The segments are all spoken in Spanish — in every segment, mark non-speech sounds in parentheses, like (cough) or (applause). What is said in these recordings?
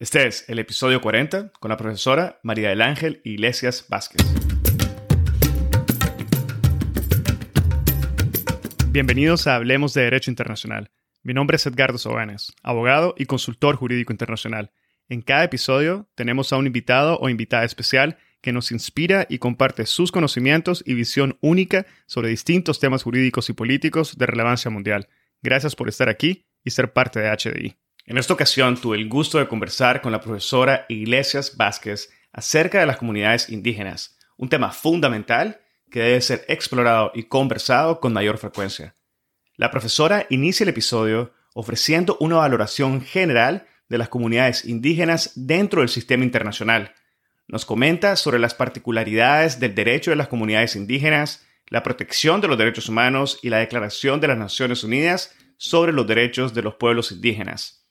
Este es el episodio 40 con la profesora María del Ángel Iglesias Vázquez. Bienvenidos a Hablemos de Derecho Internacional. Mi nombre es Edgardo Sobanes, abogado y consultor jurídico internacional. En cada episodio tenemos a un invitado o invitada especial que nos inspira y comparte sus conocimientos y visión única sobre distintos temas jurídicos y políticos de relevancia mundial. Gracias por estar aquí y ser parte de HDI. En esta ocasión tuve el gusto de conversar con la profesora Iglesias Vázquez acerca de las comunidades indígenas, un tema fundamental que debe ser explorado y conversado con mayor frecuencia. La profesora inicia el episodio ofreciendo una valoración general de las comunidades indígenas dentro del sistema internacional. Nos comenta sobre las particularidades del derecho de las comunidades indígenas, la protección de los derechos humanos y la Declaración de las Naciones Unidas sobre los derechos de los pueblos indígenas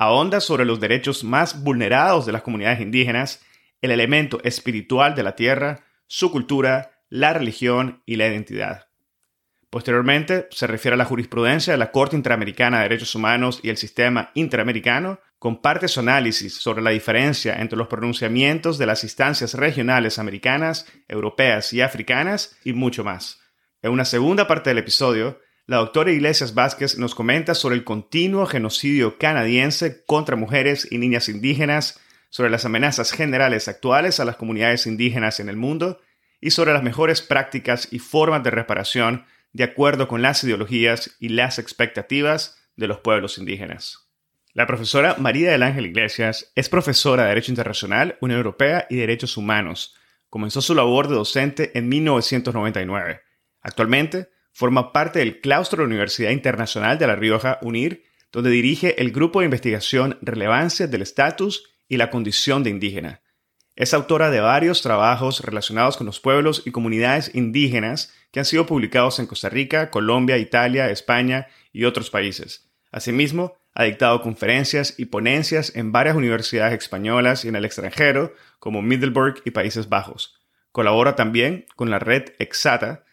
ahonda sobre los derechos más vulnerados de las comunidades indígenas, el elemento espiritual de la tierra, su cultura, la religión y la identidad. Posteriormente, se refiere a la jurisprudencia de la Corte Interamericana de Derechos Humanos y el sistema interamericano, comparte su análisis sobre la diferencia entre los pronunciamientos de las instancias regionales americanas, europeas y africanas y mucho más. En una segunda parte del episodio, la doctora Iglesias Vázquez nos comenta sobre el continuo genocidio canadiense contra mujeres y niñas indígenas, sobre las amenazas generales actuales a las comunidades indígenas en el mundo y sobre las mejores prácticas y formas de reparación de acuerdo con las ideologías y las expectativas de los pueblos indígenas. La profesora María del Ángel Iglesias es profesora de Derecho Internacional, Unión Europea y Derechos Humanos. Comenzó su labor de docente en 1999. Actualmente Forma parte del claustro de la Universidad Internacional de La Rioja, UNIR, donde dirige el grupo de investigación Relevancia del Estatus y la Condición de Indígena. Es autora de varios trabajos relacionados con los pueblos y comunidades indígenas que han sido publicados en Costa Rica, Colombia, Italia, España y otros países. Asimismo, ha dictado conferencias y ponencias en varias universidades españolas y en el extranjero, como Middelburg y Países Bajos. Colabora también con la red Exata,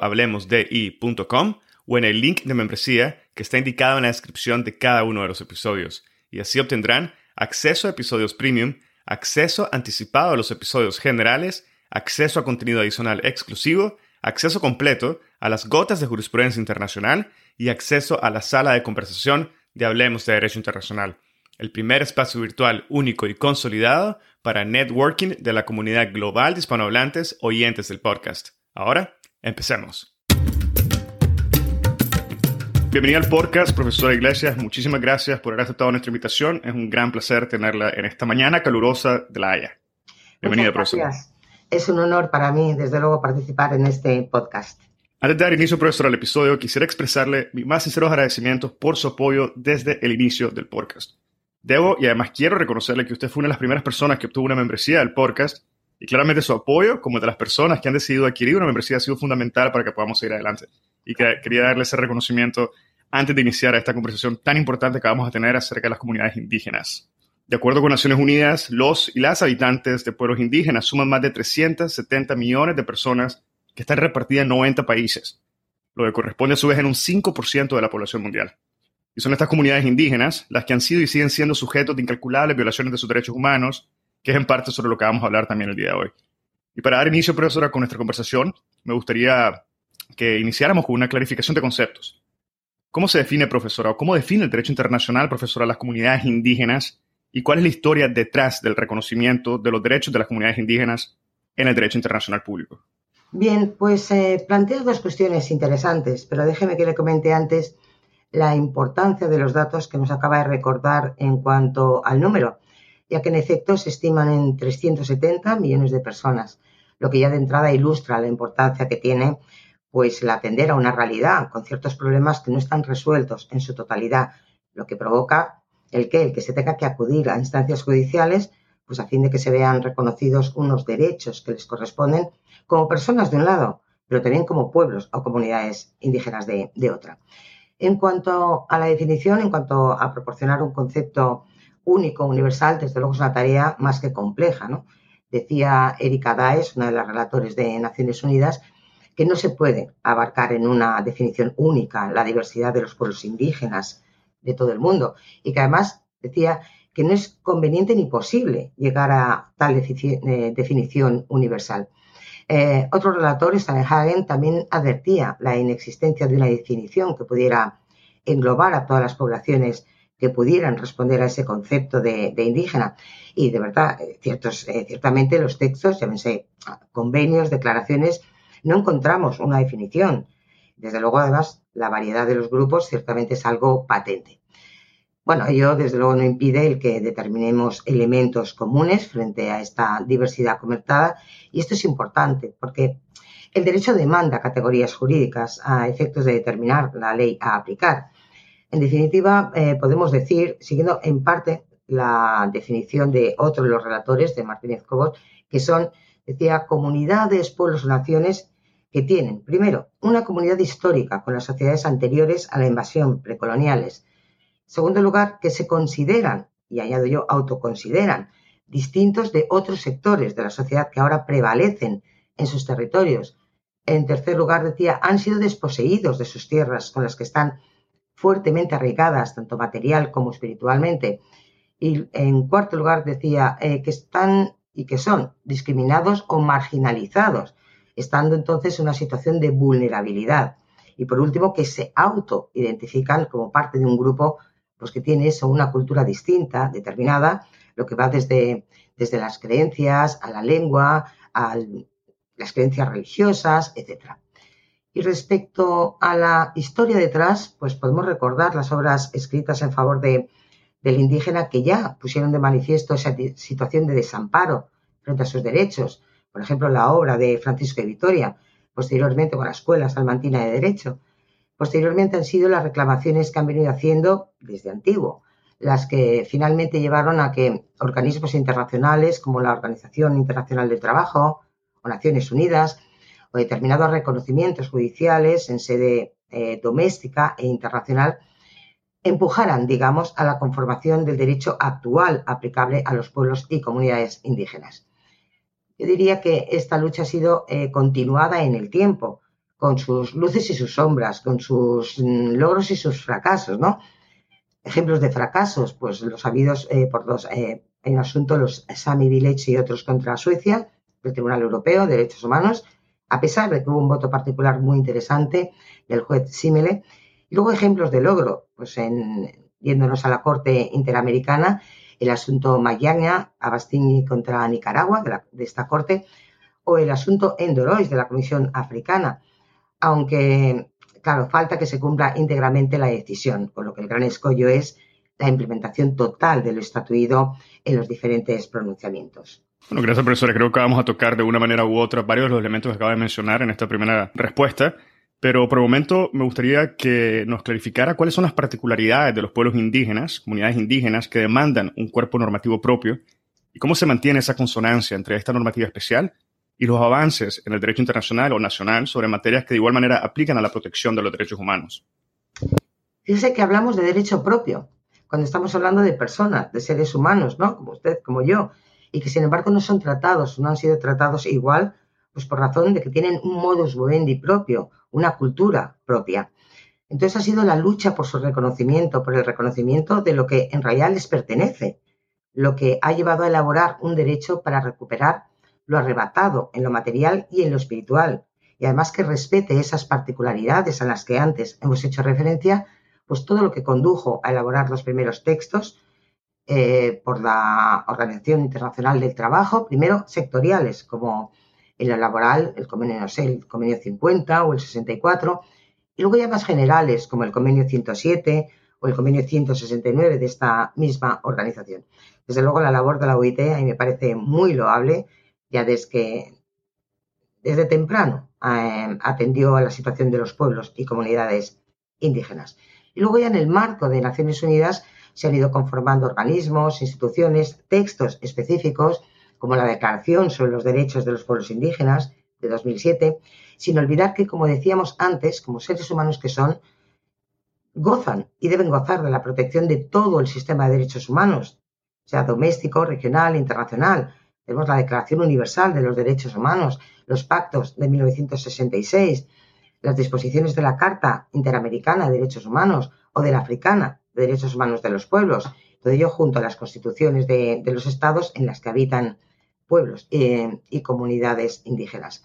hablemosdi.com o en el link de membresía que está indicado en la descripción de cada uno de los episodios. Y así obtendrán acceso a episodios premium, acceso anticipado a los episodios generales, acceso a contenido adicional exclusivo, acceso completo a las gotas de jurisprudencia internacional y acceso a la sala de conversación de Hablemos de Derecho Internacional, el primer espacio virtual único y consolidado para networking de la comunidad global de hispanohablantes oyentes del podcast. Ahora, Empecemos. Bienvenida al podcast, profesora Iglesias. Muchísimas gracias por haber aceptado nuestra invitación. Es un gran placer tenerla en esta mañana calurosa de La Haya. Bienvenida, profesora. Es un honor para mí, desde luego, participar en este podcast. Antes de dar inicio, profesora, al episodio, quisiera expresarle mis más sinceros agradecimientos por su apoyo desde el inicio del podcast. Debo y además quiero reconocerle que usted fue una de las primeras personas que obtuvo una membresía del podcast y claramente su apoyo, como de las personas que han decidido adquirir una membresía, ha sido fundamental para que podamos seguir adelante. Y que, quería darle ese reconocimiento antes de iniciar esta conversación tan importante que vamos a tener acerca de las comunidades indígenas. De acuerdo con Naciones Unidas, los y las habitantes de pueblos indígenas suman más de 370 millones de personas que están repartidas en 90 países, lo que corresponde a su vez en un 5% de la población mundial. Y son estas comunidades indígenas las que han sido y siguen siendo sujetos de incalculables violaciones de sus derechos humanos, que es en parte sobre lo que vamos a hablar también el día de hoy. Y para dar inicio, profesora, con nuestra conversación, me gustaría que iniciáramos con una clarificación de conceptos. ¿Cómo se define, profesora, o cómo define el derecho internacional, profesora, las comunidades indígenas y cuál es la historia detrás del reconocimiento de los derechos de las comunidades indígenas en el derecho internacional público? Bien, pues eh, plantea dos cuestiones interesantes, pero déjeme que le comente antes la importancia de los datos que nos acaba de recordar en cuanto al número ya que en efecto se estiman en 370 millones de personas, lo que ya de entrada ilustra la importancia que tiene pues el atender a una realidad con ciertos problemas que no están resueltos en su totalidad, lo que provoca ¿El qué? El que se tenga que acudir a instancias judiciales pues a fin de que se vean reconocidos unos derechos que les corresponden como personas de un lado, pero también como pueblos o comunidades indígenas de, otra. En cuanto a la definición, en cuanto a proporcionar un concepto único, universal, desde luego es una tarea más que compleja. ¿no? Decía Erika Daes, una de las relatores de Naciones Unidas, que no se puede abarcar en una definición única la diversidad de los pueblos indígenas de todo el mundo y que además decía que no es conveniente ni posible llegar a tal eh, definición universal. Eh, otro relator, Hagen, también advertía la inexistencia de una definición que pudiera englobar a todas las poblaciones que pudieran responder a ese concepto de, indígena. Y de verdad, eh, ciertos, ciertamente los textos, llámense convenios, declaraciones, no encontramos una definición. Desde luego, además, la variedad de los grupos ciertamente es algo patente. Bueno, ello desde luego no impide el que determinemos elementos comunes frente a esta diversidad comentada y esto es importante porque el derecho demanda categorías jurídicas a efectos de determinar la ley a aplicar. En definitiva, eh, podemos decir, siguiendo en parte la definición de otro de los relatores, de Martínez Cobos, que son, decía, comunidades, pueblos naciones que tienen, primero, una comunidad histórica con las sociedades anteriores a la invasión precoloniales, segundo lugar, que se consideran, y añado yo, autoconsideran, distintos de otros sectores de la sociedad que ahora prevalecen en sus territorios. En tercer lugar, decía, han sido desposeídos de sus tierras con las que están fuertemente arraigadas, tanto material como espiritualmente. Y en cuarto lugar, decía eh, que están y que son discriminados o marginalizados, estando entonces en una situación de vulnerabilidad. Y por último, que se auto-identifican como parte de un grupo pues que tiene eso, una cultura distinta, determinada, lo que va desde, desde las creencias a la lengua, a las creencias religiosas, etc. Y respecto a la historia detrás, pues podemos recordar las obras escritas en favor de, del indígena que ya pusieron de manifiesto esa situación de desamparo frente a sus derechos. Por ejemplo, la obra de Francisco de Vitoria, posteriormente con la Escuela Salmantina de Derecho, Posteriormente han sido las reclamaciones que han venido haciendo desde antiguo, las que finalmente llevaron a que organismos internacionales como la Organización Internacional del Trabajo o Naciones Unidas o determinados reconocimientos judiciales en sede eh, doméstica e internacional empujaran, digamos, a la conformación del derecho actual aplicable a los pueblos y comunidades indígenas. Yo diría que esta lucha ha sido eh, continuada en el tiempo, con sus luces y sus sombras, con sus mm, logros y sus fracasos, ¿no? Ejemplos de fracasos, pues los habidos eh, por dos, en asunto los Sami Village y otros contra Suecia, el Tribunal Europeo de Derechos Humanos, a pesar de que hubo un voto particular muy interesante del juez Simele. Y luego ejemplos de logro, pues en, yéndonos a la Corte Interamericana, el asunto Mayaña, Abastini contra Nicaragua, de, de, esta Corte, o el asunto Endorois de la Comisión Africana, aunque, claro, falta que se cumpla íntegramente la decisión, con lo que el gran escollo es la implementación total de lo estatuido en los diferentes pronunciamientos. Bueno, gracias, profesora. Creo que vamos a tocar de una manera u otra varios de los elementos que acaba de mencionar en esta primera respuesta. Pero por el momento me gustaría que nos clarificara cuáles son las particularidades de los pueblos indígenas, comunidades indígenas que demandan un cuerpo normativo propio y cómo se mantiene esa consonancia entre esta normativa especial y los avances en el derecho internacional o nacional sobre materias que de igual manera aplican a la protección de los derechos humanos. Fíjese que hablamos de derecho propio, cuando estamos hablando de personas, de seres humanos, ¿no? Como usted, como yo, y que sin embargo no son tratados, no han sido tratados igual, pues por razón de que tienen un modus vivendi propio, una cultura propia. Entonces ha sido la lucha por su reconocimiento, por el reconocimiento de lo que en realidad les pertenece, lo que ha llevado a elaborar un derecho para recuperar lo arrebatado en lo material y en lo espiritual, y además que respete esas particularidades a las que antes hemos hecho referencia, pues todo lo que condujo a elaborar los primeros textos eh, por la Organización Internacional del Trabajo, primero sectoriales, como el laboral, el convenio, no sé, el convenio 50 o el 64, y luego ya más generales, como el convenio 107 o el convenio 169 de esta misma organización. Desde luego, la labor de la OIT a mí me parece muy loable ya desde que desde temprano eh, atendió a la situación de los pueblos y comunidades indígenas. Luego ya en el marco de Naciones Unidas, se han ido conformando organismos, instituciones, textos específicos, como la Declaración sobre los Derechos de los Pueblos Indígenas de 2007, sin olvidar que, como decíamos antes, como seres humanos que son, gozan y deben gozar de la protección de todo el sistema de derechos humanos, sea doméstico, regional, internacional. Tenemos la Declaración Universal de los Derechos Humanos, los pactos de 1966, las disposiciones de la Carta Interamericana de Derechos Humanos o de la Africana de Derechos Humanos de los Pueblos, todo ello junto a las constituciones de, los estados en las que habitan pueblos eh, y comunidades indígenas.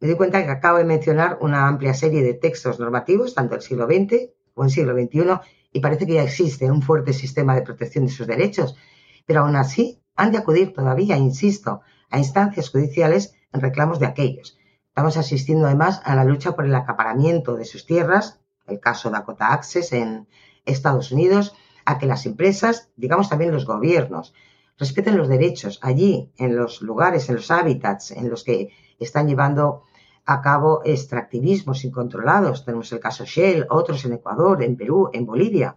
Me doy cuenta que acabo de mencionar una amplia serie de textos normativos, tanto del siglo XX como del siglo XXI, y parece que ya existe un fuerte sistema de protección de sus derechos, pero aún así han de acudir todavía, insisto, a instancias judiciales en reclamos de aquellos. Estamos asistiendo además a la lucha por el acaparamiento de sus tierras, el caso Dakota Access en Estados Unidos, a que las empresas, digamos también los gobiernos, respeten los derechos allí, en los lugares, en los hábitats en los que están llevando a cabo extractivismos incontrolados. Tenemos el caso Shell, otros en Ecuador, en Perú, en Bolivia,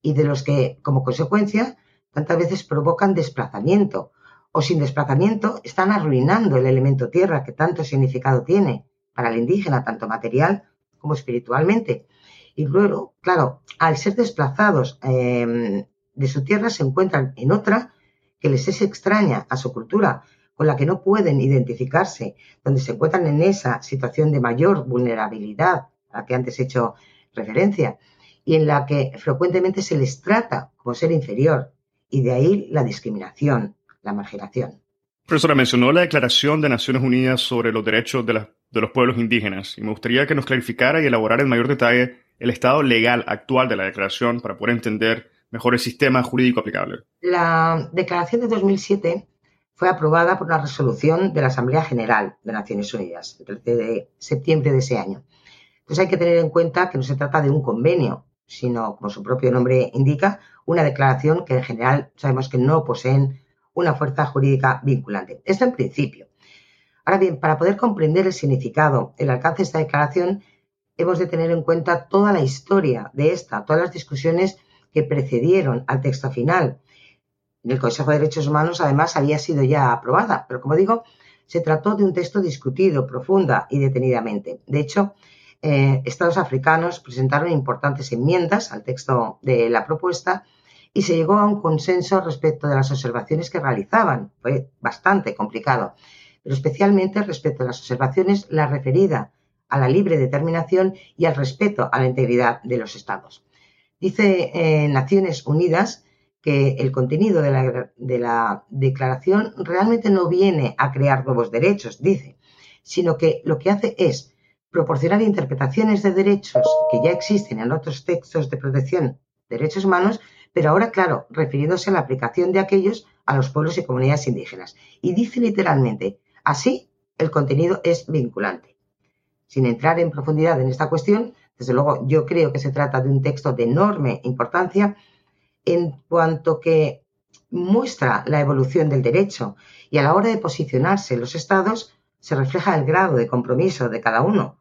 y de los que, como consecuencia, tantas veces provocan desplazamiento o sin desplazamiento están arruinando el elemento tierra que tanto significado tiene para el indígena, tanto material como espiritualmente. Y luego, claro, al ser desplazados em, de su tierra se encuentran en otra que les es extraña a su cultura, con la que no pueden identificarse, donde se encuentran en esa situación de mayor vulnerabilidad a la que antes he hecho referencia, y en la que frecuentemente se les trata como ser inferior, y de ahí la discriminación, la marginación. Profesora, mencionó la Declaración de Naciones Unidas sobre los Derechos de, de los Pueblos Indígenas, y me gustaría que nos clarificara y elaborara en mayor detalle el estado legal actual de la declaración para poder entender mejor el sistema jurídico aplicable. La declaración de 2007 fue aprobada por una resolución de la Asamblea General de Naciones Unidas, el 13 de septiembre de ese año. Entonces hay que tener en cuenta que no se trata de un convenio, sino, como su propio nombre indica, una declaración que en general sabemos que no poseen una fuerza jurídica vinculante. Esto en principio. Ahora bien, para poder comprender el significado, el alcance de esta declaración, hemos de tener en cuenta toda la historia de esta, todas las discusiones que precedieron al texto final. En el Consejo de Derechos Humanos, además, había sido ya aprobada, pero como digo, se trató de un texto discutido profunda y detenidamente. De hecho, eh, estados africanos presentaron importantes enmiendas al texto de la propuesta y se llegó a un consenso respecto de las observaciones que realizaban. Fue bastante complicado, pero especialmente respecto a las observaciones la referida a la libre determinación y al respeto a la integridad de los estados. Dice eh, Naciones Unidas que el contenido de la, de la declaración realmente no viene a crear nuevos derechos, dice, sino que lo que hace es proporcionar interpretaciones de derechos que ya existen en otros textos de protección derechos humanos pero ahora, claro, refiriéndose a la aplicación de aquellos a los pueblos y comunidades indígenas. Y dice literalmente, así el contenido es vinculante. Sin entrar en profundidad en esta cuestión, desde luego yo creo que se trata de un texto de enorme importancia en cuanto que muestra la evolución del derecho y a la hora de posicionarse los estados se refleja el grado de compromiso de cada uno.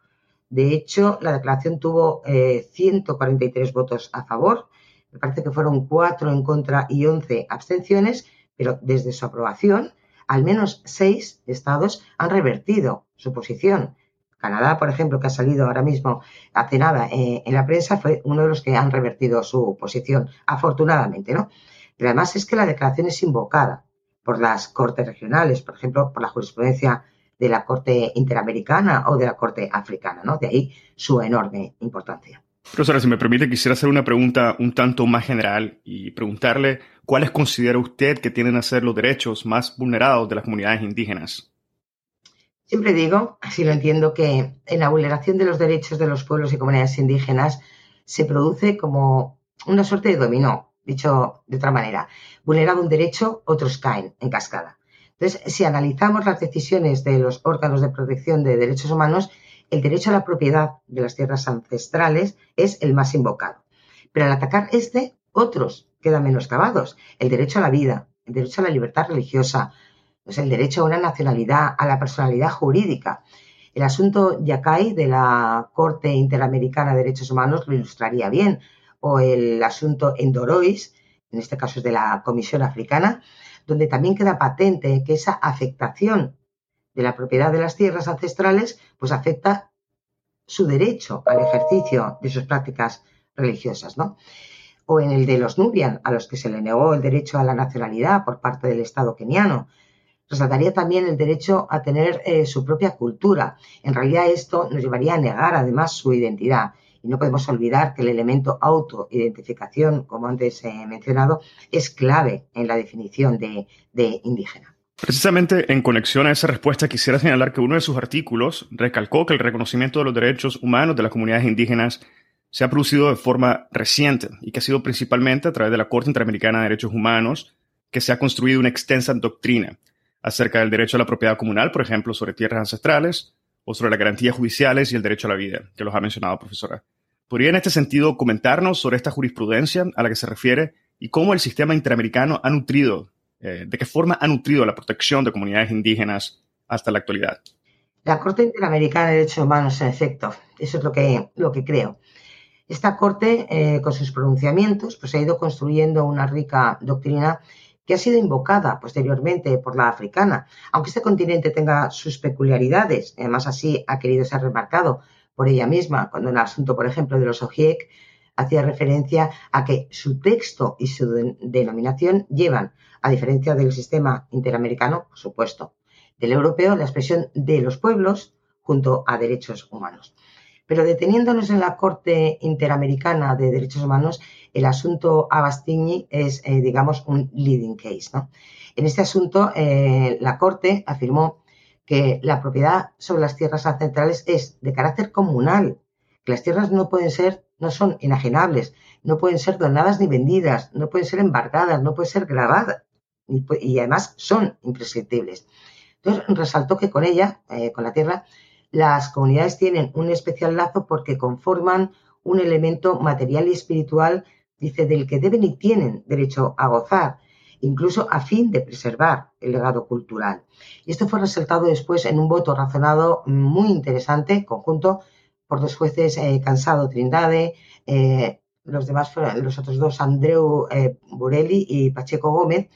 De hecho, la declaración tuvo 143 eh, votos a favor me parece que fueron cuatro en contra y once abstenciones, pero desde su aprobación, al menos seis estados han revertido su posición. Canadá, por ejemplo, que ha salido ahora mismo hace nada eh, en la prensa, fue uno de los que han revertido su posición, afortunadamente, ¿no? Pero además es que la declaración es invocada por las cortes regionales, por ejemplo, por la jurisprudencia de la Corte Interamericana o de la Corte Africana, ¿no? De ahí su enorme importancia. Profesora, si me permite, quisiera hacer una pregunta un tanto más general y preguntarle cuáles considera usted que tienen a ser los derechos más vulnerados de las comunidades indígenas. Siempre digo, así lo entiendo, que en la vulneración de los derechos de los pueblos y comunidades indígenas se produce como una suerte de dominó, dicho de otra manera. Vulnerado un derecho, otros caen en cascada. Entonces, si analizamos las decisiones de los órganos de protección de derechos humanos, el derecho a la propiedad de las tierras ancestrales es el más invocado. Pero al atacar este, otros quedan menoscabados. El derecho a la vida, el derecho a la libertad religiosa, pues el derecho a una nacionalidad, a la personalidad jurídica. El asunto Yacay de la Corte Interamericana de Derechos Humanos lo ilustraría bien, o el asunto Endorois, en este caso es de la Comisión Africana, donde también queda patente que esa afectación de la propiedad de las tierras ancestrales, pues afecta su derecho al ejercicio de sus prácticas religiosas, ¿no? O en el de los Nubian, a los que se le negó el derecho a la nacionalidad por parte del Estado keniano. Resaltaría también el derecho a tener eh, su propia cultura. En realidad esto nos llevaría a negar además su identidad. Y no podemos olvidar que el elemento autoidentificación, como antes he mencionado, es clave en la definición de, de indígena. Precisamente en conexión a esa respuesta quisiera señalar que uno de sus artículos recalcó que el reconocimiento de los derechos humanos de las comunidades indígenas se ha producido de forma reciente y que ha sido principalmente a través de la Corte Interamericana de Derechos Humanos que se ha construido una extensa doctrina acerca del derecho a la propiedad comunal, por ejemplo, sobre tierras ancestrales o sobre las garantías judiciales y el derecho a la vida, que los ha mencionado, profesora. ¿Podría en este sentido comentarnos sobre esta jurisprudencia a la que se refiere y cómo el sistema interamericano ha nutrido eh, ¿de qué forma ha nutrido la protección de comunidades indígenas hasta la actualidad? La Corte Interamericana de Derechos Humanos, en efecto, eso es lo que, lo que creo. Esta Corte, eh, con sus pronunciamientos, pues ha ido construyendo una rica doctrina que ha sido invocada posteriormente por la africana, aunque este continente tenga sus peculiaridades, además así ha querido ser remarcado por ella misma, cuando en el asunto, por ejemplo, de los OGIEC hacía referencia a que su texto y su denominación llevan a diferencia del sistema interamericano, por supuesto, del europeo, la expresión de los pueblos junto a derechos humanos. Pero deteniéndonos en la Corte Interamericana de Derechos Humanos, el asunto Abastigny es, eh, digamos, un leading case. En este asunto, eh, la Corte afirmó que la propiedad sobre las tierras ancestrales es de carácter comunal, que las tierras no pueden ser, no son enajenables, no pueden ser donadas ni vendidas, no pueden ser embargadas, no pueden ser grabadas, y, además son imprescriptibles. Entonces, resaltó que con ella, eh, con la tierra, las comunidades tienen un especial lazo porque conforman un elemento material y espiritual, dice, del que deben y tienen derecho a gozar, incluso a fin de preservar el legado cultural. Y esto fue resaltado después en un voto razonado muy interesante, conjunto por dos jueces, eh, Cansado Trindade, eh, los demás fueron los otros dos, Andreu Burelli y Pacheco Gómez,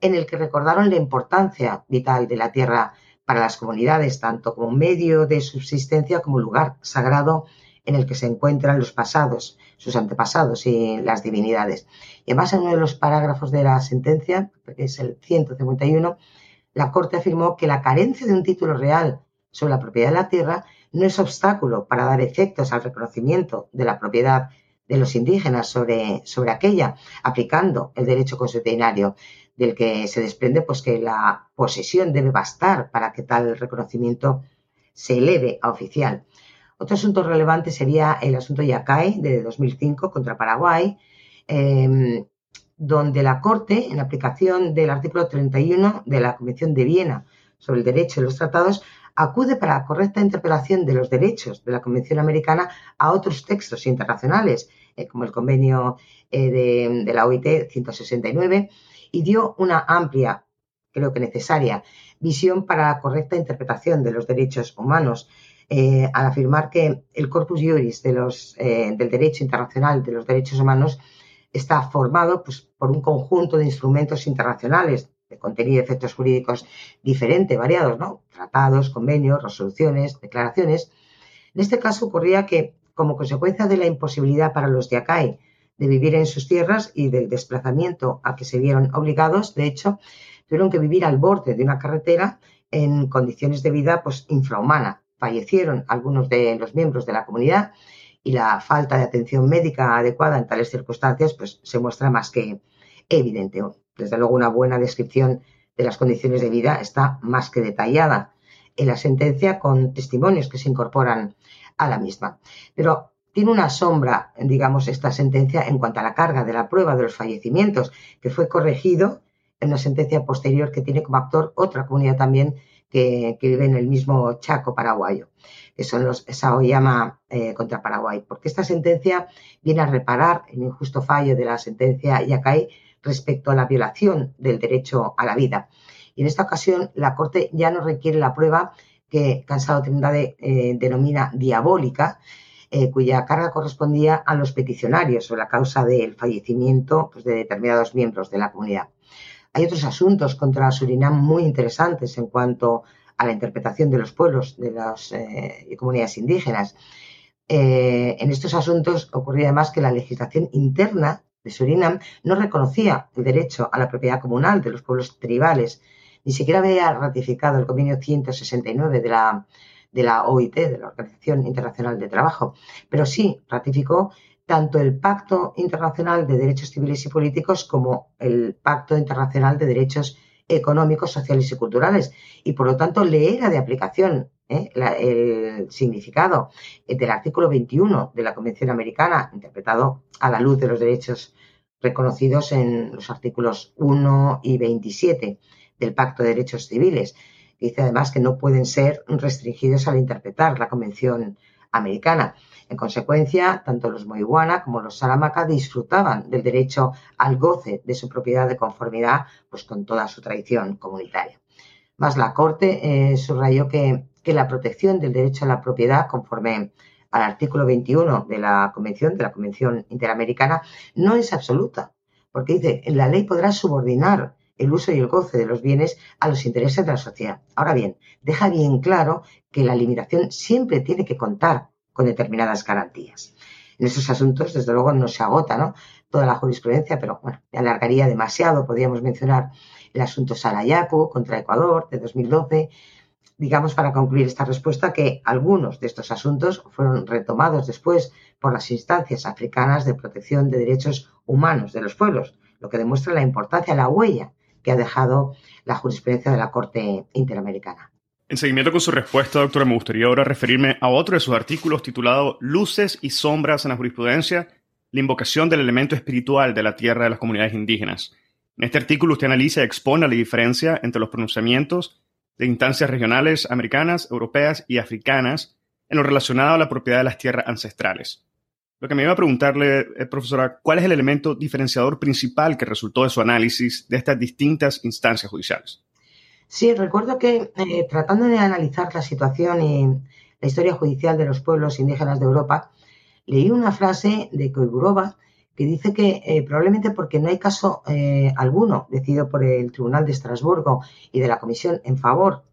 en el que recordaron la importancia vital de la tierra para las comunidades, tanto como medio de subsistencia como lugar sagrado en el que se encuentran los pasados, sus antepasados y las divinidades. Y además en uno de los parágrafos de la sentencia, que es el 151, la Corte afirmó que la carencia de un título real sobre la propiedad de la tierra no es obstáculo para dar efectos al reconocimiento de la propiedad de los indígenas sobre, sobre aquella, aplicando el derecho consuetudinario, del que se desprende pues que la posesión debe bastar para que tal reconocimiento se eleve a oficial. Otro asunto relevante sería el asunto Yacay de 2005 contra Paraguay, em, donde la Corte, en aplicación del artículo 31 de la Convención de Viena sobre el derecho de los tratados, acude para la correcta interpretación de los derechos de la Convención Americana a otros textos internacionales, eh, como el convenio eh, de, de, la OIT 169 y dio una amplia, creo que necesaria, visión para la correcta interpretación de los derechos humanos, eh, al afirmar que el corpus juris eh, del derecho internacional de los derechos humanos está formado pues, por un conjunto de instrumentos internacionales de contenido y efectos jurídicos diferentes, variados, ¿no? Tratados, convenios, resoluciones, declaraciones. En este caso ocurría que, como consecuencia de la imposibilidad para los de Acai de vivir en sus tierras y del desplazamiento a que se vieron obligados. De hecho, tuvieron que vivir al borde de una carretera en condiciones de vida pues, infrahumana. Fallecieron algunos de los miembros de la comunidad y la falta de atención médica adecuada en tales circunstancias pues, se muestra más que evidente. Desde luego, una buena descripción de las condiciones de vida está más que detallada en la sentencia con testimonios que se incorporan a la misma. Pero tiene una sombra, digamos, esta sentencia en cuanto a la carga de la prueba de los fallecimientos, que fue corregido en una sentencia posterior que tiene como actor otra comunidad también que, vive en el mismo Chaco paraguayo, que son los Saoyama eh, contra Paraguay, porque esta sentencia viene a reparar el injusto fallo de la sentencia Yacay respecto a la violación del derecho a la vida. Y en esta ocasión la Corte ya no requiere la prueba que Cansado Trindade eh, denomina diabólica, eh, cuya carga correspondía a los peticionarios o la causa del fallecimiento pues, de determinados miembros de la comunidad. Hay otros asuntos contra Surinam muy interesantes en cuanto a la interpretación de los pueblos, de las eh, comunidades indígenas. Eh, en estos asuntos ocurría además que la legislación interna de Surinam no reconocía el derecho a la propiedad comunal de los pueblos tribales, ni siquiera había ratificado el convenio 169 de la, de la OIT, de la Organización Internacional de Trabajo, pero sí ratificó tanto el Pacto Internacional de Derechos Civiles y Políticos como el Pacto Internacional de Derechos Económicos, Sociales y Culturales, y por lo tanto le era de aplicación ¿eh? el significado del artículo 21 de la Convención Americana, interpretado a la luz de los derechos reconocidos en los artículos 1 y 27 del Pacto de Derechos Civiles. Dice además que no pueden ser restringidos al interpretar la Convención Americana. En consecuencia, tanto los Moiguana como los Saramaca disfrutaban del derecho al goce de su propiedad de conformidad pues, con toda su tradición comunitaria. Más la Corte eh, subrayó que, que la protección del derecho a la propiedad, conforme al artículo 21 de la Convención, de la Convención Interamericana, no es absoluta, porque dice, la ley podrá subordinar el uso y el goce de los bienes a los intereses de la sociedad. Ahora bien, deja bien claro que la limitación siempre tiene que contar con determinadas garantías. En esos asuntos, desde luego, no se agota toda la jurisprudencia, pero bueno, alargaría demasiado. Podríamos mencionar el asunto Sarayaku contra Ecuador de 2012. Digamos, para concluir esta respuesta, que algunos de estos asuntos fueron retomados después por las instancias africanas de protección de derechos humanos de los pueblos, lo que demuestra la importancia, la huella que ha dejado la jurisprudencia de la Corte Interamericana. En seguimiento con su respuesta, doctora, me gustaría ahora referirme a otro de sus artículos titulado Luces y sombras en la jurisprudencia, la invocación del elemento espiritual de la tierra de las comunidades indígenas. En este artículo usted analiza y expone la diferencia entre los pronunciamientos de instancias regionales americanas, europeas y africanas en lo relacionado a la propiedad de las tierras ancestrales. Lo que me iba a preguntarle, eh, profesora, ¿cuál es el elemento diferenciador principal que resultó de su análisis de estas distintas instancias judiciales? Sí, recuerdo que eh, tratando de analizar la situación y la historia judicial de los pueblos indígenas de Europa, leí una frase de Koiburova que dice que eh, probablemente porque no hay caso alguno decidido por el Tribunal de Estrasburgo y de la Comisión en favor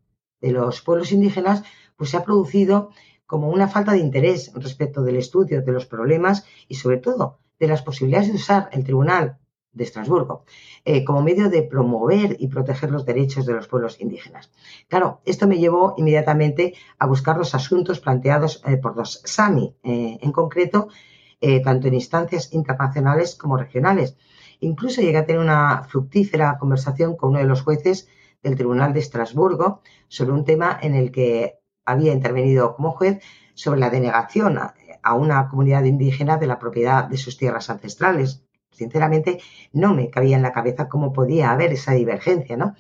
de los pueblos indígenas, pues se ha producido como una falta de interés respecto del estudio de los problemas y sobre todo de las posibilidades de usar el Tribunal de Estrasburgo, eh, como medio de promover y proteger los derechos de los pueblos indígenas. Claro, esto me llevó inmediatamente a buscar los asuntos planteados eh, por los SAMI, eh, en concreto, tanto en instancias internacionales como regionales. Incluso llegué a tener una fructífera conversación con uno de los jueces del Tribunal de Estrasburgo sobre un tema en el que había intervenido como juez sobre la denegación a una comunidad indígena de la propiedad de sus tierras ancestrales, Sinceramente, no me cabía en la cabeza cómo podía haber esa divergencia, ¿no?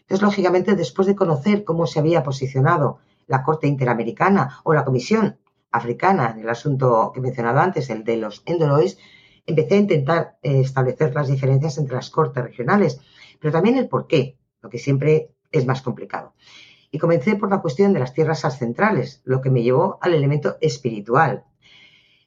Entonces, lógicamente, después de conocer cómo se había posicionado la Corte Interamericana o la Comisión Africana en el asunto que he mencionado antes, el de los endolois, empecé a intentar eh, establecer las diferencias entre las cortes regionales, pero también el por qué, lo que siempre es más complicado. Y comencé por la cuestión de las tierras centrales, lo que me llevó al elemento espiritual.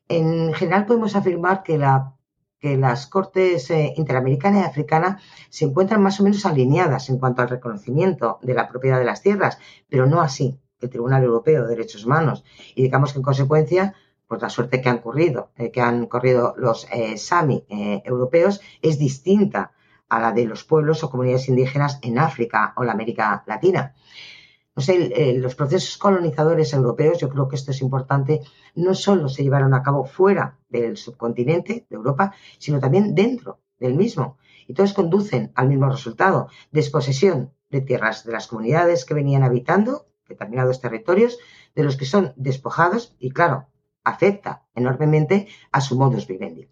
En general podemos afirmar que la que las Cortes eh, Interamericana y Africana se encuentran más o menos alineadas en cuanto al reconocimiento de la propiedad de las tierras, pero no así el Tribunal Europeo de Derechos Humanos. Y digamos que en consecuencia, pues la suerte que han corrido, eh, que han corrido los eh, SAMI europeos es distinta a la de los pueblos o comunidades indígenas en África o la América Latina los procesos colonizadores europeos, yo creo que esto es importante, no solo se llevaron a cabo fuera del subcontinente de Europa, sino también dentro del mismo. Y todos conducen al mismo resultado, desposesión de tierras de las comunidades que venían habitando determinados territorios, de los que son despojados y, claro, afecta enormemente a su modus vivendi.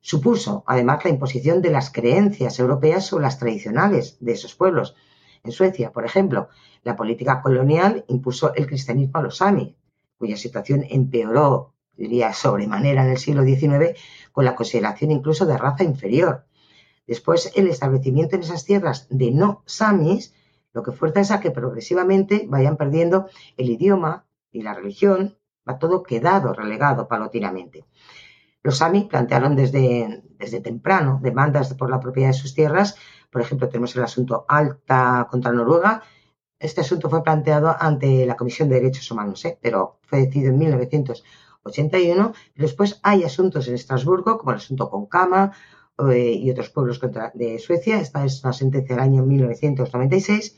Supuso, además, la imposición de las creencias europeas sobre las tradicionales de esos pueblos. En Suecia, por ejemplo, la política colonial impuso el cristianismo a los sami, cuya situación empeoró, diría, sobremanera en el siglo XIX, con la consideración incluso de raza inferior. Después, el establecimiento en esas tierras de no samis, lo que fuerza es a que progresivamente vayan perdiendo el idioma y la religión, Va todo quedado, relegado paulatinamente. Los Sami plantearon desde, desde temprano demandas por la propiedad de sus tierras. Por ejemplo, tenemos el asunto Alta contra Noruega. Este asunto fue planteado ante la Comisión de Derechos Humanos, ¿eh? pero fue decidido en 1981. Después hay asuntos en Estrasburgo, como el asunto Concama eh, y otros pueblos de Suecia. Esta es una sentencia del año 1996.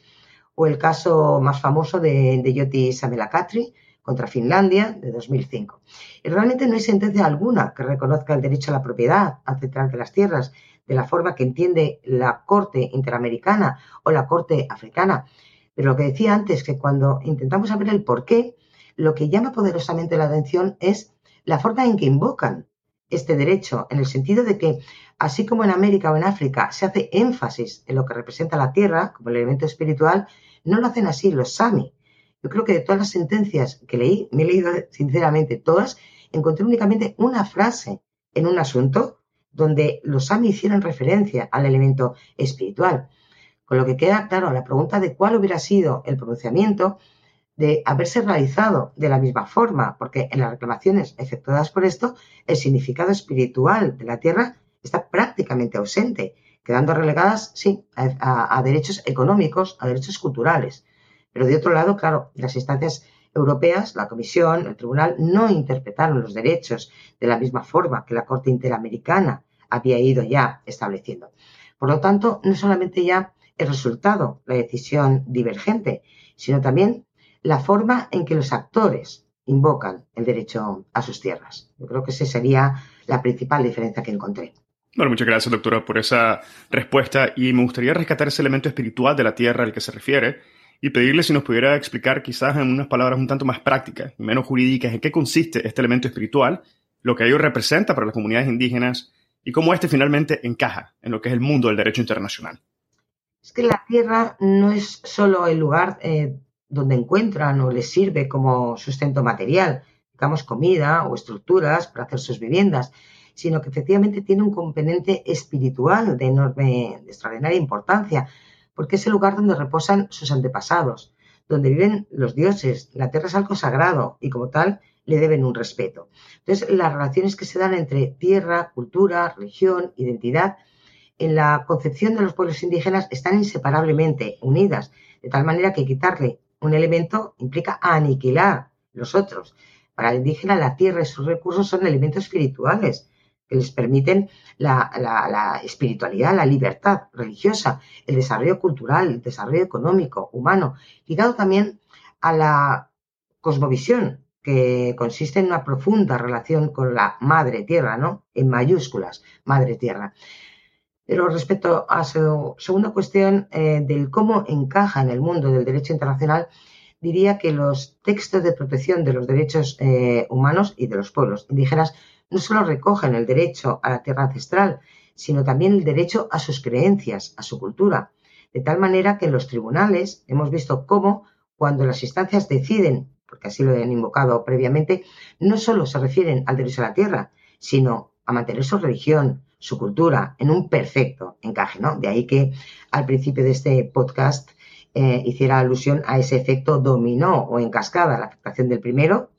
O el caso más famoso de, de Yoti Samelakatri, contra Finlandia de 2005. Y realmente no hay sentencia alguna que reconozca el derecho a la propiedad ancestral de las tierras de la forma que entiende la Corte Interamericana o la Corte Africana. Pero lo que decía antes, que cuando intentamos saber el por qué, lo que llama poderosamente la atención es la forma en que invocan este derecho, en el sentido de que, así como en América o en África se hace énfasis en lo que representa la tierra como el elemento espiritual, no lo hacen así los Sami. Yo creo que de todas las sentencias que leí, me he leído sinceramente todas, encontré únicamente una frase en un asunto donde los Sami hicieron referencia al elemento espiritual. Con lo que queda claro la pregunta de cuál hubiera sido el pronunciamiento de haberse realizado de la misma forma, porque en las reclamaciones efectuadas por esto, el significado espiritual de la tierra está prácticamente ausente, quedando relegadas, sí, a derechos económicos, a derechos culturales. Pero de otro lado, claro, las instancias europeas, la Comisión, el Tribunal, no interpretaron los derechos de la misma forma que la Corte Interamericana había ido ya estableciendo. Por lo tanto, no solamente ya el resultado, la decisión divergente, sino también la forma en que los actores invocan el derecho a sus tierras. Yo creo que esa sería la principal diferencia que encontré. Bueno, muchas gracias, doctora, por esa respuesta. Y me gustaría rescatar ese elemento espiritual de la tierra al que se refiere y pedirle si nos pudiera explicar quizás en unas palabras un tanto más prácticas y menos jurídicas en qué consiste este elemento espiritual, lo que ello representa para las comunidades indígenas y cómo este finalmente encaja en lo que es el mundo del derecho internacional. Es que la tierra no es solo el lugar eh, donde encuentran o les sirve como sustento material, digamos comida o estructuras para hacer sus viviendas, sino que efectivamente tiene un componente espiritual de enorme, de extraordinaria importancia, porque es el lugar donde reposan sus antepasados, donde viven los dioses. La tierra es algo sagrado y como tal le deben un respeto. Entonces, las relaciones que se dan entre tierra, cultura, religión, identidad, en la concepción de los pueblos indígenas están inseparablemente unidas, de tal manera que quitarle un elemento implica aniquilar los otros. Para el indígena, la tierra y sus recursos son elementos espirituales que les permiten la, espiritualidad, la libertad religiosa, el desarrollo cultural, el desarrollo económico, humano, ligado también a la cosmovisión que consiste en una profunda relación con la madre tierra, ¿no? En mayúsculas, madre tierra. Pero respecto a su segunda cuestión eh, del cómo encaja en el mundo del derecho internacional, diría que los textos de protección de los derechos eh, humanos y de los pueblos indígenas no solo recogen el derecho a la tierra ancestral, sino también el derecho a sus creencias, a su cultura. De tal manera que en los tribunales hemos visto cómo, cuando las instancias deciden, porque así lo han invocado previamente, no solo se refieren al derecho a la tierra, sino a mantener su religión, su cultura, en un perfecto encaje. ¿no? De ahí que al principio de este podcast eh, hiciera alusión a ese efecto dominó o en cascada. La afectación del primero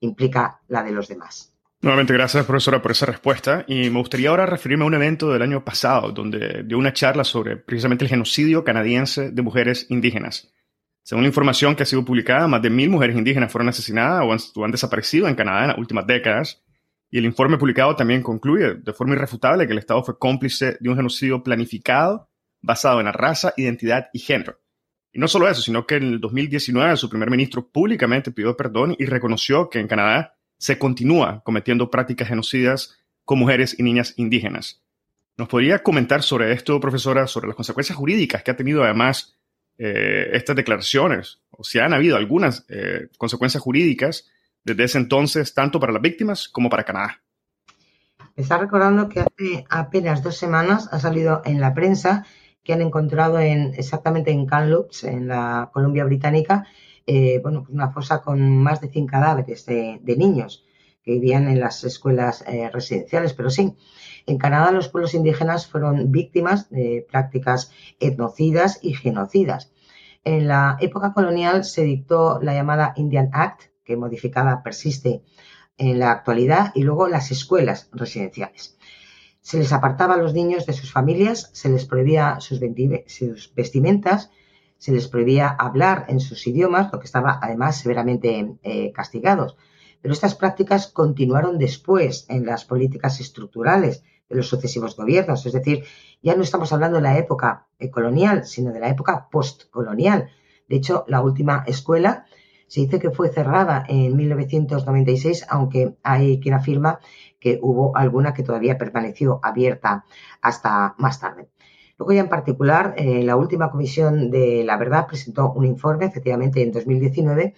implica la de los demás. Nuevamente, gracias, profesora, por esa respuesta. Y me gustaría ahora referirme a un evento del año pasado, donde dio una charla sobre precisamente el genocidio canadiense de mujeres indígenas. Según la información que ha sido publicada, más de mil mujeres indígenas fueron asesinadas o han, desaparecido en Canadá en las últimas décadas. Y el informe publicado también concluye de forma irrefutable que el Estado fue cómplice de un genocidio planificado basado en la raza, identidad y género. Y no solo eso, sino que en el 2019 su primer ministro públicamente pidió perdón y reconoció que en Canadá se continúa cometiendo prácticas genocidas con mujeres y niñas indígenas. ¿Nos podría comentar sobre esto, profesora, sobre las consecuencias jurídicas que ha tenido además eh, estas declaraciones? O si han habido algunas eh, consecuencias jurídicas desde ese entonces, tanto para las víctimas como para Canadá. está recordando que hace apenas dos semanas ha salido en la prensa que han encontrado en, exactamente en Kamloops, en la Columbia Británica, eh, bueno, pues una fosa con más de 100 cadáveres de, niños que vivían en las escuelas eh, residenciales. Pero sí, en Canadá los pueblos indígenas fueron víctimas de prácticas etnocidas y genocidas. En la época colonial se dictó la llamada Indian Act, que modificada persiste en la actualidad, y luego las escuelas residenciales. Se les apartaba a los niños de sus familias, se les prohibía sus, vestimentas, se les prohibía hablar en sus idiomas, lo que estaba además severamente eh, castigados. Pero estas prácticas continuaron después en las políticas estructurales de los sucesivos gobiernos. Es decir, ya no estamos hablando de la época colonial, sino de la época postcolonial. De hecho, la última escuela se dice que fue cerrada en 1996, aunque hay quien afirma que hubo alguna que todavía permaneció abierta hasta más tarde. Luego ya en particular, eh, la última comisión de la verdad presentó un informe, efectivamente en 2019,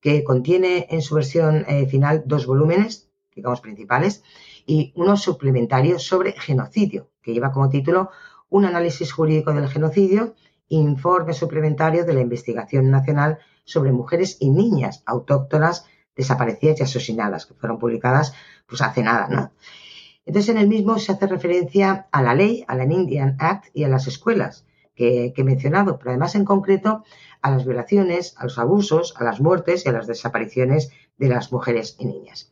que contiene en su versión eh, final dos volúmenes, digamos principales, y uno suplementario sobre genocidio, que lleva como título Un análisis jurídico del genocidio, informe suplementario de la investigación nacional sobre mujeres y niñas autóctonas desaparecidas y asesinadas, que fueron publicadas pues hace nada, ¿no? Entonces en el mismo se hace referencia a la ley, a la Indian Act y a las escuelas que, he mencionado, pero además en concreto a las violaciones, a los abusos, a las muertes y a las desapariciones de las mujeres y niñas.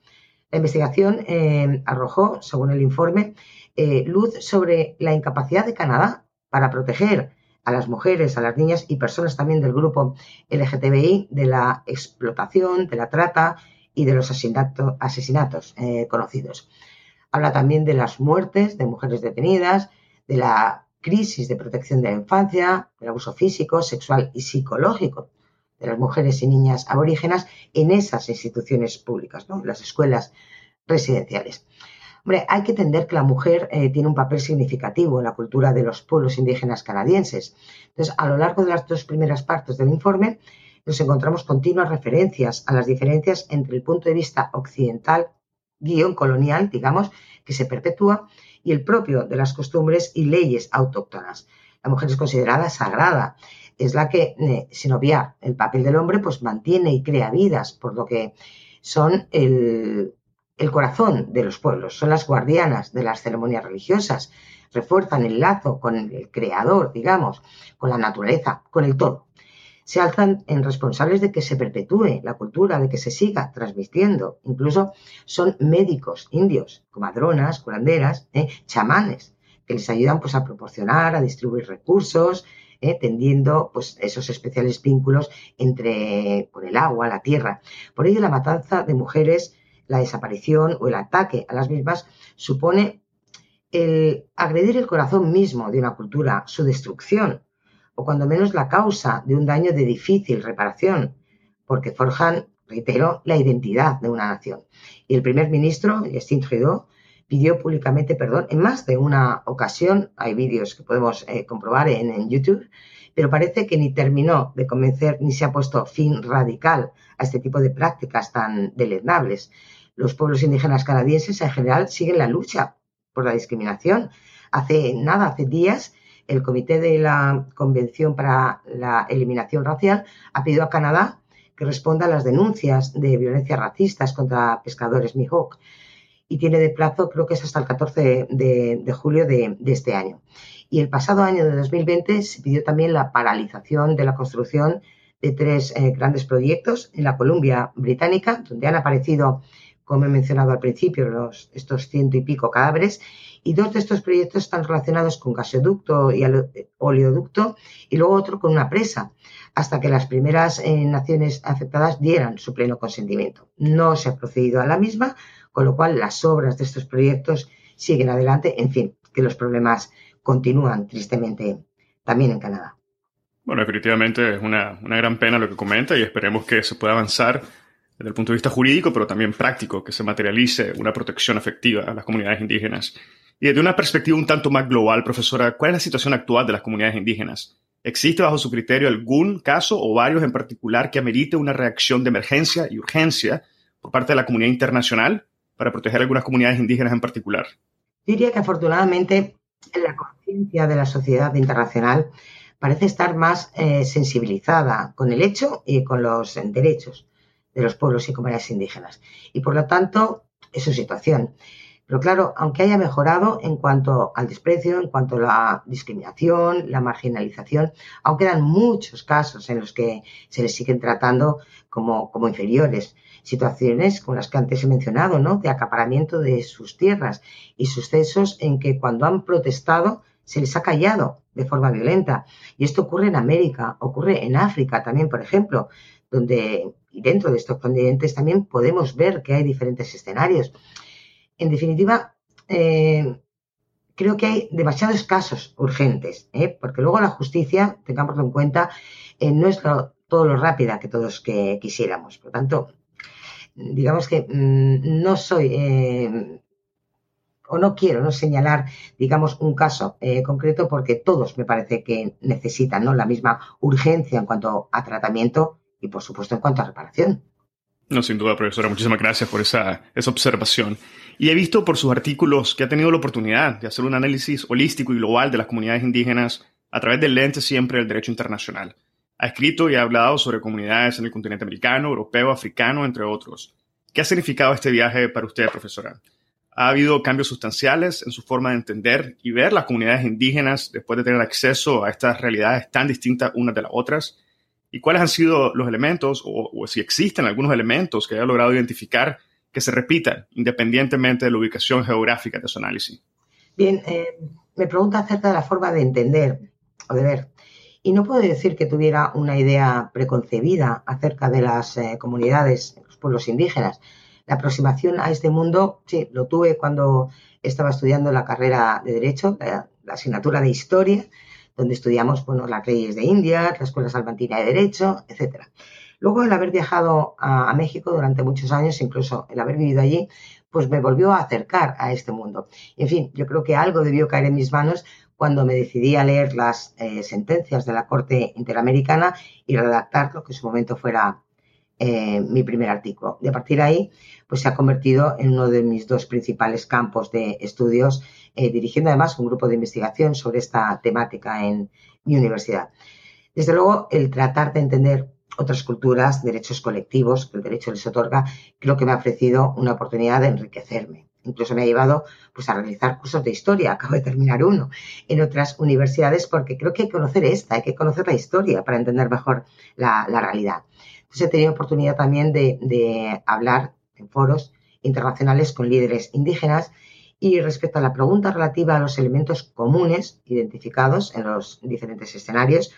La investigación eh, arrojó, según el informe, eh, luz sobre la incapacidad de Canadá para proteger a las mujeres, a las niñas y personas también del grupo LGTBI de la explotación, de la trata y de los asesinatos eh, conocidos. Habla también de las muertes de mujeres detenidas, de la crisis de protección de la infancia, del abuso físico, sexual y psicológico de las mujeres y niñas aborígenas en esas instituciones públicas, ¿no? las escuelas residenciales. Hombre, hay que entender que la mujer eh, tiene un papel significativo en la cultura de los pueblos indígenas canadienses. Entonces, a lo largo de las dos primeras partes del informe, nos encontramos continuas referencias a las diferencias entre el punto de vista occidental, guion colonial, digamos, que se perpetúa, y el propio de las costumbres y leyes autóctonas. La mujer es considerada sagrada, es la que, eh, sin obviar el papel del hombre, pues mantiene y crea vidas, por lo que son el, el corazón de los pueblos, son las guardianas de las ceremonias religiosas, refuerzan el lazo con el creador, digamos, con la naturaleza, con el todo. Se alzan en responsables de que se perpetúe la cultura, de que se siga transmitiendo. Incluso son médicos indios, comadronas, curanderas, eh, chamanes, que les ayudan pues, a proporcionar, a distribuir recursos, eh, tendiendo pues, esos especiales vínculos entre con el agua, la tierra. Por ello, la matanza de mujeres la desaparición o el ataque a las mismas supone el agredir el corazón mismo de una cultura, su destrucción, o cuando menos la causa de un daño de difícil reparación, porque forjan, reitero, la identidad de una nación. Y el primer ministro, Justin Trudeau, pidió públicamente perdón en más de una ocasión. Hay vídeos que podemos eh, comprobar en, en, YouTube, pero parece que ni terminó de convencer ni se ha puesto fin radical a este tipo de prácticas tan deleznables los pueblos indígenas canadienses en general siguen la lucha por la discriminación. Hace nada, hace días, el Comité de la Convención para la Eliminación Racial ha pedido a Canadá que responda a las denuncias de violencia racistas contra pescadores Mihawk y tiene de plazo, creo que es hasta el 14 de, julio de, este año. Y el pasado año de 2020 se pidió también la paralización de la construcción de tres eh, grandes proyectos en la Columbia Británica, donde han aparecido como he mencionado al principio, los, estos ciento y pico cadáveres, y dos de estos proyectos están relacionados con gasoducto y oleoducto, y luego otro con una presa, hasta que las primeras eh, naciones afectadas dieran su pleno consentimiento. No se ha procedido a la misma, con lo cual las obras de estos proyectos siguen adelante, en fin, que los problemas continúan tristemente también en Canadá. Bueno, definitivamente es una, una gran pena lo que comenta y esperemos que se pueda avanzar desde el punto de vista jurídico, pero también práctico, que se materialice una protección efectiva a las comunidades indígenas. Y desde una perspectiva un tanto más global, profesora, ¿cuál es la situación actual de las comunidades indígenas? ¿Existe bajo su criterio algún caso o varios en particular que amerite una reacción de emergencia y urgencia por parte de la comunidad internacional para proteger algunas comunidades indígenas en particular? Diría que afortunadamente la conciencia de la sociedad internacional parece estar más eh, sensibilizada con el hecho y con los derechos de los pueblos y comunidades indígenas. Y por lo tanto, es su situación. Pero claro, aunque haya mejorado en cuanto al desprecio, en cuanto a la discriminación, la marginalización, aún quedan muchos casos en los que se les siguen tratando como, como inferiores. Situaciones como las que antes he mencionado, ¿no? De acaparamiento de sus tierras y sucesos en que cuando han protestado se les ha callado de forma violenta. Y esto ocurre en América, ocurre en África también, por ejemplo, donde dentro de estos continentes también podemos ver que hay diferentes escenarios. En definitiva, eh, creo que hay demasiados casos urgentes, ¿eh? porque luego la justicia, tengámoslo en cuenta, eh, no es todo lo rápida que todos quisiéramos. Por lo tanto, digamos que mm, no soy o no quiero no señalar, digamos, un caso concreto porque todos me parece que necesitan la misma urgencia en cuanto a tratamiento y, por supuesto, en cuanto a reparación. No, sin duda, profesora. Muchísimas gracias por esa, esa observación. Y he visto por sus artículos que ha tenido la oportunidad de hacer un análisis holístico y global de las comunidades indígenas a través del lente siempre del derecho internacional. Ha escrito y ha hablado sobre comunidades en el continente americano, europeo, africano, entre otros. ¿Qué ha significado este viaje para usted, profesora? ¿Ha habido cambios sustanciales en su forma de entender y ver las comunidades indígenas después de tener acceso a estas realidades tan distintas unas de las otras? y cuáles han sido los elementos o, si existen algunos elementos que haya logrado identificar que se repitan independientemente de la ubicación geográfica de su análisis. Bien, eh, me pregunta acerca de la forma de entender o de ver. Y no puedo decir que tuviera una idea preconcebida acerca de las eh, comunidades, los pueblos indígenas. La aproximación a este mundo, sí, lo tuve cuando estaba estudiando la carrera de Derecho, la asignatura de Historia, donde estudiamos bueno, las leyes de India, la Escuela Salmantina de Derecho, etc. Luego, el haber viajado a, México durante muchos años, incluso el haber vivido allí, pues me volvió a acercar a este mundo. en fin, yo creo que algo debió caer en mis manos cuando me decidí a leer las eh, sentencias de la Corte Interamericana y redactar lo que en su momento fuera eh, mi primer artículo. De partir de ahí, pues se ha convertido en uno de mis dos principales campos de estudios, eh, dirigiendo además un grupo de investigación sobre esta temática en mi universidad. Desde luego, el tratar de entender otras culturas, derechos colectivos que el derecho les otorga, creo que me ha ofrecido una oportunidad de enriquecerme. Incluso me ha llevado pues, a realizar cursos de historia, (laughs) acabo de terminar uno, en otras universidades, porque creo que hay que conocer esta, hay que conocer la historia para entender mejor la realidad. Entonces he tenido oportunidad también de, hablar en foros internacionales con líderes indígenas y respecto a la pregunta relativa a los elementos comunes identificados en los diferentes escenarios,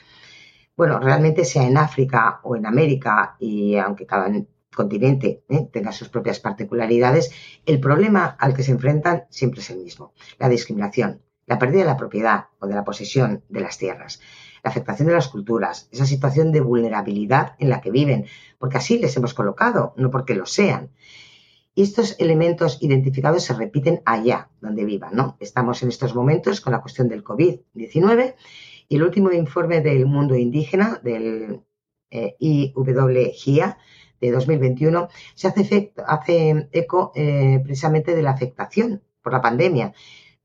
bueno, realmente sea en África o en América, y aunque cada continente ¿eh? tenga sus propias particularidades, el problema al que se enfrentan siempre es el mismo, la discriminación, la pérdida de la propiedad o de la posesión de las tierras la afectación de las culturas, esa situación de vulnerabilidad en la que viven, porque así les hemos colocado, no porque lo sean. Y estos elementos identificados se repiten allá donde vivan, ¿no? Estamos en estos momentos con la cuestión del COVID-19 y el último informe del mundo indígena, del eh, IWGIA, de 2021, se hace, hace eco eh, precisamente de la afectación por la pandemia.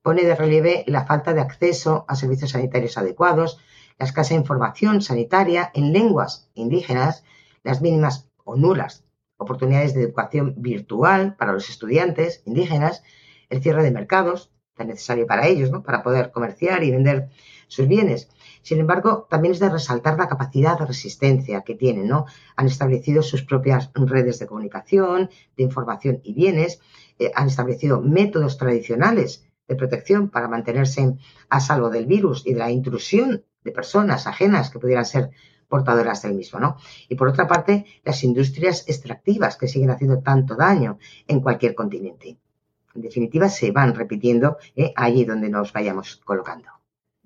Pone de relieve la falta de acceso a servicios sanitarios adecuados, la escasa información sanitaria en lenguas indígenas, las mínimas o nulas oportunidades de educación virtual para los estudiantes indígenas, el cierre de mercados, tan necesario para ellos, ¿no? para poder comerciar y vender sus bienes. Sin embargo, también es de resaltar la capacidad de resistencia que tienen, ¿no? Han establecido sus propias redes de comunicación, de información y bienes, eh, han establecido métodos tradicionales de protección para mantenerse a salvo del virus y de la intrusión de personas ajenas que pudieran ser portadoras del mismo, ¿no? Y por otra parte, las industrias extractivas que siguen haciendo tanto daño en cualquier continente. En definitiva, se van repitiendo ¿eh? allí donde nos vayamos colocando.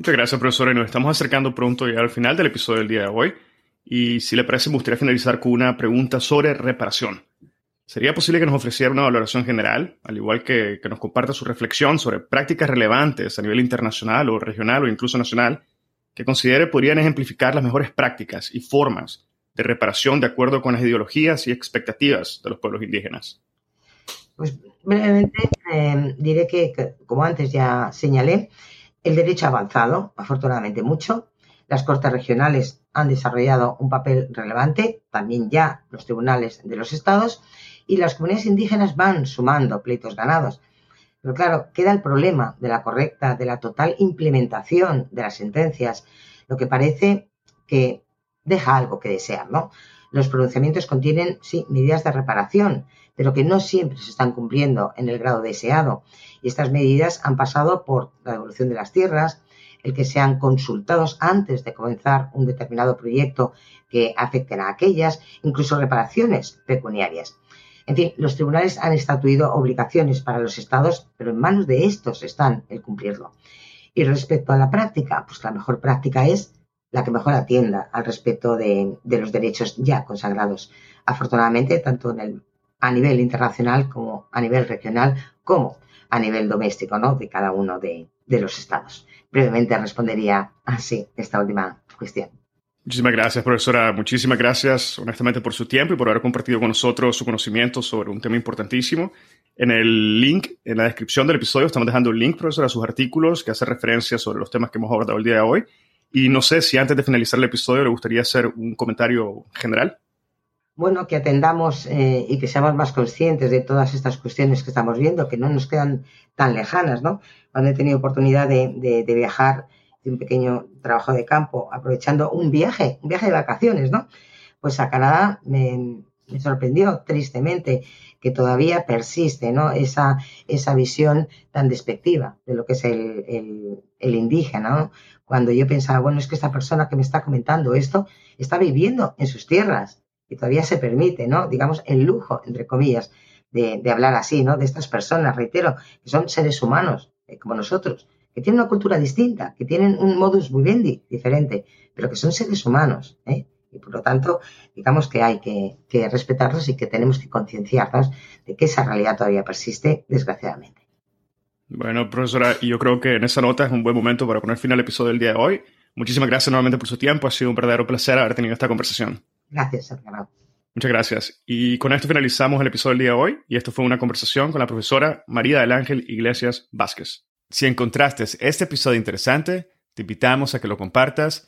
Muchas gracias, profesora. Y nos estamos acercando pronto ya al final del episodio del día de hoy. Y si le parece, me gustaría finalizar con una pregunta sobre reparación. ¿Sería posible que nos ofreciera una valoración general, al igual que, que nos comparta su reflexión sobre prácticas relevantes a nivel internacional o regional o incluso nacional que considere podrían ejemplificar las mejores prácticas y formas de reparación de acuerdo con las ideologías y expectativas de los pueblos indígenas? Pues brevemente eh, diré que, como antes ya señalé, el derecho ha avanzado, afortunadamente mucho. Las cortes regionales han desarrollado un papel relevante, también ya los tribunales de los estados, y las comunidades indígenas van sumando pleitos ganados. Pero claro, queda el problema de la correcta, de la total implementación de las sentencias, lo que parece que deja algo que desear, ¿no? Los pronunciamientos contienen, sí, medidas de reparación, pero que no siempre se están cumpliendo en el grado deseado. Y estas medidas han pasado por la devolución de las tierras, el que sean consultados antes de comenzar un determinado proyecto que afecten a aquellas, incluso reparaciones pecuniarias. En fin, los tribunales han estatuido obligaciones para los estados, pero en manos de estos están el cumplirlo. Y respecto a la práctica, pues la mejor práctica es la que mejor atienda al respecto de, los derechos ya consagrados. Afortunadamente, tanto en el, a nivel internacional como a nivel regional, como a nivel doméstico, ¿no? De cada uno de, de los estados. Brevemente respondería así esta última cuestión. Muchísimas gracias, profesora. Muchísimas gracias, honestamente, por su tiempo y por haber compartido con nosotros su conocimiento sobre un tema importantísimo. En el link, en la descripción del episodio, estamos dejando el link, profesora, a sus artículos que hace referencia sobre los temas que hemos abordado el día de hoy. Y no sé si antes de finalizar el episodio le gustaría hacer un comentario general. Bueno, que atendamos eh, y que seamos más conscientes de todas estas cuestiones que estamos viendo, que no nos quedan tan lejanas, ¿no? Cuando he tenido oportunidad de viajar de un pequeño trabajo de campo, aprovechando un viaje, un viaje de vacaciones, ¿no? Pues a Canadá me, sorprendió tristemente que todavía persiste, ¿no? Esa, esa visión tan despectiva de lo que es el, indígena, ¿no? Cuando yo pensaba, bueno, es que esta persona que me está comentando esto está viviendo en sus tierras y todavía se permite, ¿no? Digamos, el lujo, entre comillas, de, de hablar así, ¿no? De estas personas, reitero, que son seres humanos, eh, como nosotros, que tienen una cultura distinta, que tienen un modus vivendi diferente, pero que son seres humanos. ¿eh? Y por lo tanto, digamos que hay que, respetarlos y que tenemos que concienciarnos de que esa realidad todavía persiste, desgraciadamente. Bueno, profesora, yo creo que en esa nota es un buen momento para poner fin al episodio del día de hoy. Muchísimas gracias nuevamente por su tiempo. Ha sido un verdadero placer haber tenido esta conversación. Gracias, Sergio. Muchas gracias. Y con esto finalizamos el episodio del día de hoy. Y esto fue una conversación con la profesora María del Ángel Iglesias Vázquez. Si encontraste este episodio interesante, te invitamos a que lo compartas